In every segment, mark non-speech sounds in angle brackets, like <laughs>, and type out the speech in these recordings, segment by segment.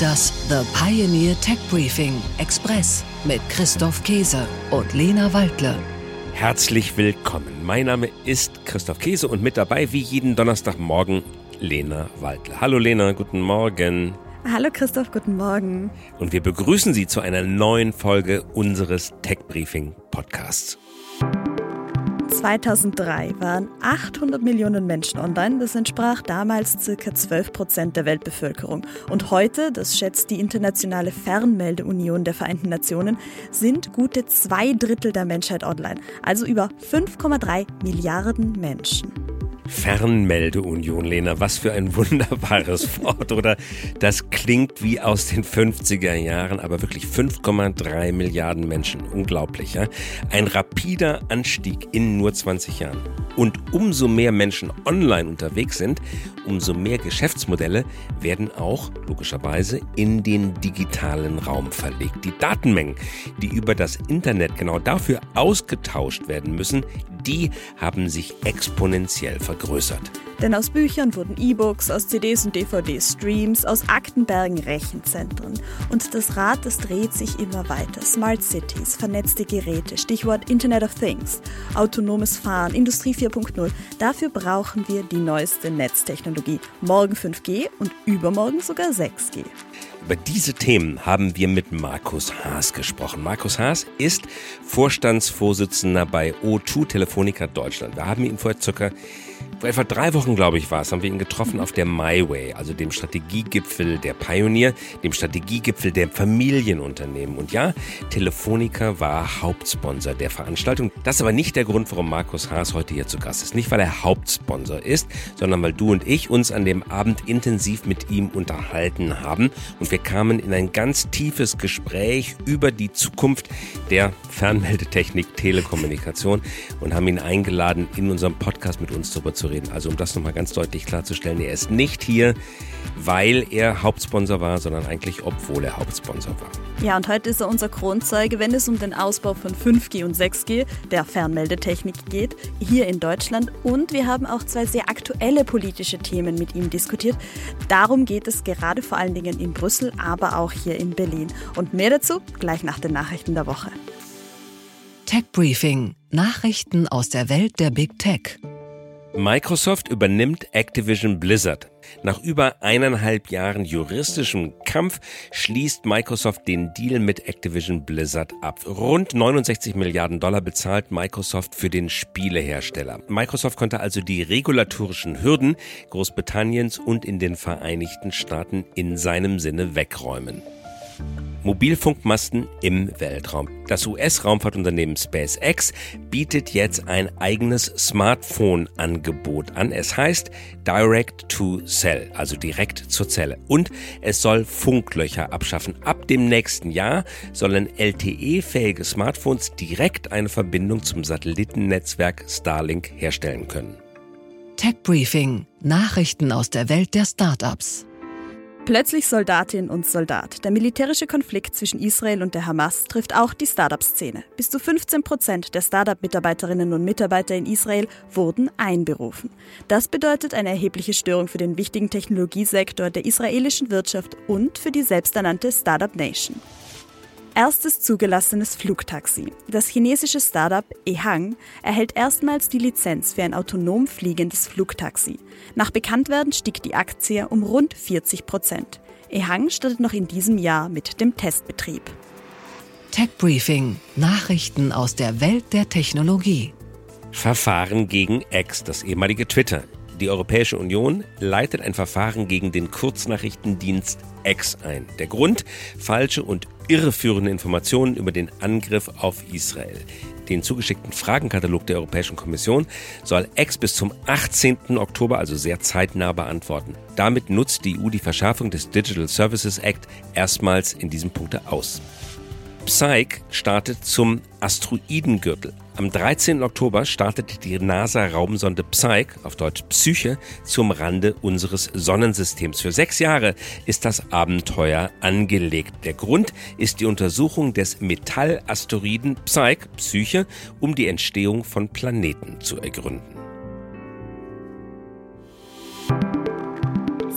Das The Pioneer Tech Briefing Express mit Christoph Käse und Lena Waldle. Herzlich willkommen. Mein Name ist Christoph Käse und mit dabei wie jeden Donnerstagmorgen Lena Waldle. Hallo Lena, guten Morgen. Hallo Christoph, guten Morgen. Und wir begrüßen Sie zu einer neuen Folge unseres Tech Briefing Podcasts. 2003 waren 800 Millionen Menschen online. Das entsprach damals ca. 12 Prozent der Weltbevölkerung. Und heute, das schätzt die Internationale Fernmeldeunion der Vereinten Nationen, sind gute zwei Drittel der Menschheit online. Also über 5,3 Milliarden Menschen. Fernmeldeunion, Lena, was für ein wunderbares <laughs> Wort, oder? Das klingt wie aus den 50er Jahren, aber wirklich 5,3 Milliarden Menschen. Unglaublich, ja? Ein rapider Anstieg in nur 20 Jahren. Und umso mehr Menschen online unterwegs sind, umso mehr Geschäftsmodelle werden auch logischerweise in den digitalen Raum verlegt. Die Datenmengen, die über das Internet genau dafür ausgetauscht werden müssen, die haben sich exponentiell vergrößert. Denn aus Büchern wurden E-Books, aus CDs und DVDs Streams, aus Aktenbergen Rechenzentren. Und das Rad, das dreht sich immer weiter. Smart Cities, vernetzte Geräte, Stichwort Internet of Things, autonomes Fahren, Industrie 4.0. Dafür brauchen wir die neueste Netztechnologie. Morgen 5G und übermorgen sogar 6G. Über diese Themen haben wir mit Markus Haas gesprochen. Markus Haas ist Vorstandsvorsitzender bei O2 Telefonica Deutschland. Wir haben ihn vor circa vor etwa drei Wochen, glaube ich, war es, haben wir ihn getroffen auf der MyWay, also dem Strategiegipfel der Pioneer, dem Strategiegipfel der Familienunternehmen. Und ja, Telefonica war Hauptsponsor der Veranstaltung. Das ist aber nicht der Grund, warum Markus Haas heute hier zu Gast ist. Nicht, weil er Hauptsponsor ist, sondern weil du und ich uns an dem Abend intensiv mit ihm unterhalten haben. Und wir kamen in ein ganz tiefes Gespräch über die Zukunft der Fernmeldetechnik, Telekommunikation und haben ihn eingeladen, in unserem Podcast mit uns darüber zu reden. Also um das nochmal ganz deutlich klarzustellen, er ist nicht hier, weil er Hauptsponsor war, sondern eigentlich obwohl er Hauptsponsor war. Ja, und heute ist er unser Kronzeuge, wenn es um den Ausbau von 5G und 6G, der Fernmeldetechnik geht, hier in Deutschland. Und wir haben auch zwei sehr aktuelle politische Themen mit ihm diskutiert. Darum geht es gerade vor allen Dingen in Brüssel, aber auch hier in Berlin. Und mehr dazu gleich nach den Nachrichten der Woche. Tech Briefing. Nachrichten aus der Welt der Big Tech. Microsoft übernimmt Activision Blizzard. Nach über eineinhalb Jahren juristischem Kampf schließt Microsoft den Deal mit Activision Blizzard ab. Rund 69 Milliarden Dollar bezahlt Microsoft für den Spielehersteller. Microsoft konnte also die regulatorischen Hürden Großbritanniens und in den Vereinigten Staaten in seinem Sinne wegräumen. Mobilfunkmasten im Weltraum. Das US-Raumfahrtunternehmen SpaceX bietet jetzt ein eigenes Smartphone-Angebot an. Es heißt Direct to Cell, also direkt zur Zelle. Und es soll Funklöcher abschaffen. Ab dem nächsten Jahr sollen LTE-fähige Smartphones direkt eine Verbindung zum Satellitennetzwerk Starlink herstellen können. Tech Briefing. Nachrichten aus der Welt der Startups. Plötzlich Soldatin und Soldat. Der militärische Konflikt zwischen Israel und der Hamas trifft auch die Startup-Szene. Bis zu 15 Prozent der Startup-Mitarbeiterinnen und Mitarbeiter in Israel wurden einberufen. Das bedeutet eine erhebliche Störung für den wichtigen Technologiesektor der israelischen Wirtschaft und für die selbsternannte Startup Nation erstes zugelassenes Flugtaxi. Das chinesische Startup Ehang erhält erstmals die Lizenz für ein autonom fliegendes Flugtaxi. Nach Bekanntwerden stieg die Aktie um rund 40 Prozent. Ehang startet noch in diesem Jahr mit dem Testbetrieb. Tech Briefing: Nachrichten aus der Welt der Technologie. Verfahren gegen X, das ehemalige Twitter. Die Europäische Union leitet ein Verfahren gegen den Kurznachrichtendienst X ein. Der Grund? Falsche und irreführende Informationen über den Angriff auf Israel. Den zugeschickten Fragenkatalog der Europäischen Kommission soll X bis zum 18. Oktober, also sehr zeitnah, beantworten. Damit nutzt die EU die Verschärfung des Digital Services Act erstmals in diesem Punkt aus. Psyche startet zum Asteroidengürtel. Am 13. Oktober startet die NASA-Raumsonde Psyche, auf Deutsch Psyche, zum Rande unseres Sonnensystems. Für sechs Jahre ist das Abenteuer angelegt. Der Grund ist die Untersuchung des Metallasteroiden Psyche, Psyche, um die Entstehung von Planeten zu ergründen.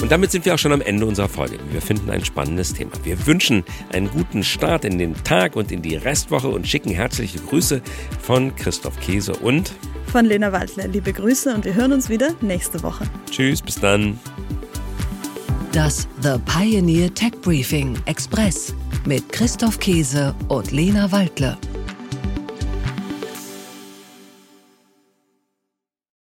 Und damit sind wir auch schon am Ende unserer Folge. Wir finden ein spannendes Thema. Wir wünschen einen guten Start in den Tag und in die Restwoche und schicken herzliche Grüße von Christoph Käse und von Lena Waldner. Liebe Grüße und wir hören uns wieder nächste Woche. Tschüss, bis dann. Das The Pioneer Tech Briefing Express mit Christoph Käse und Lena Waldle.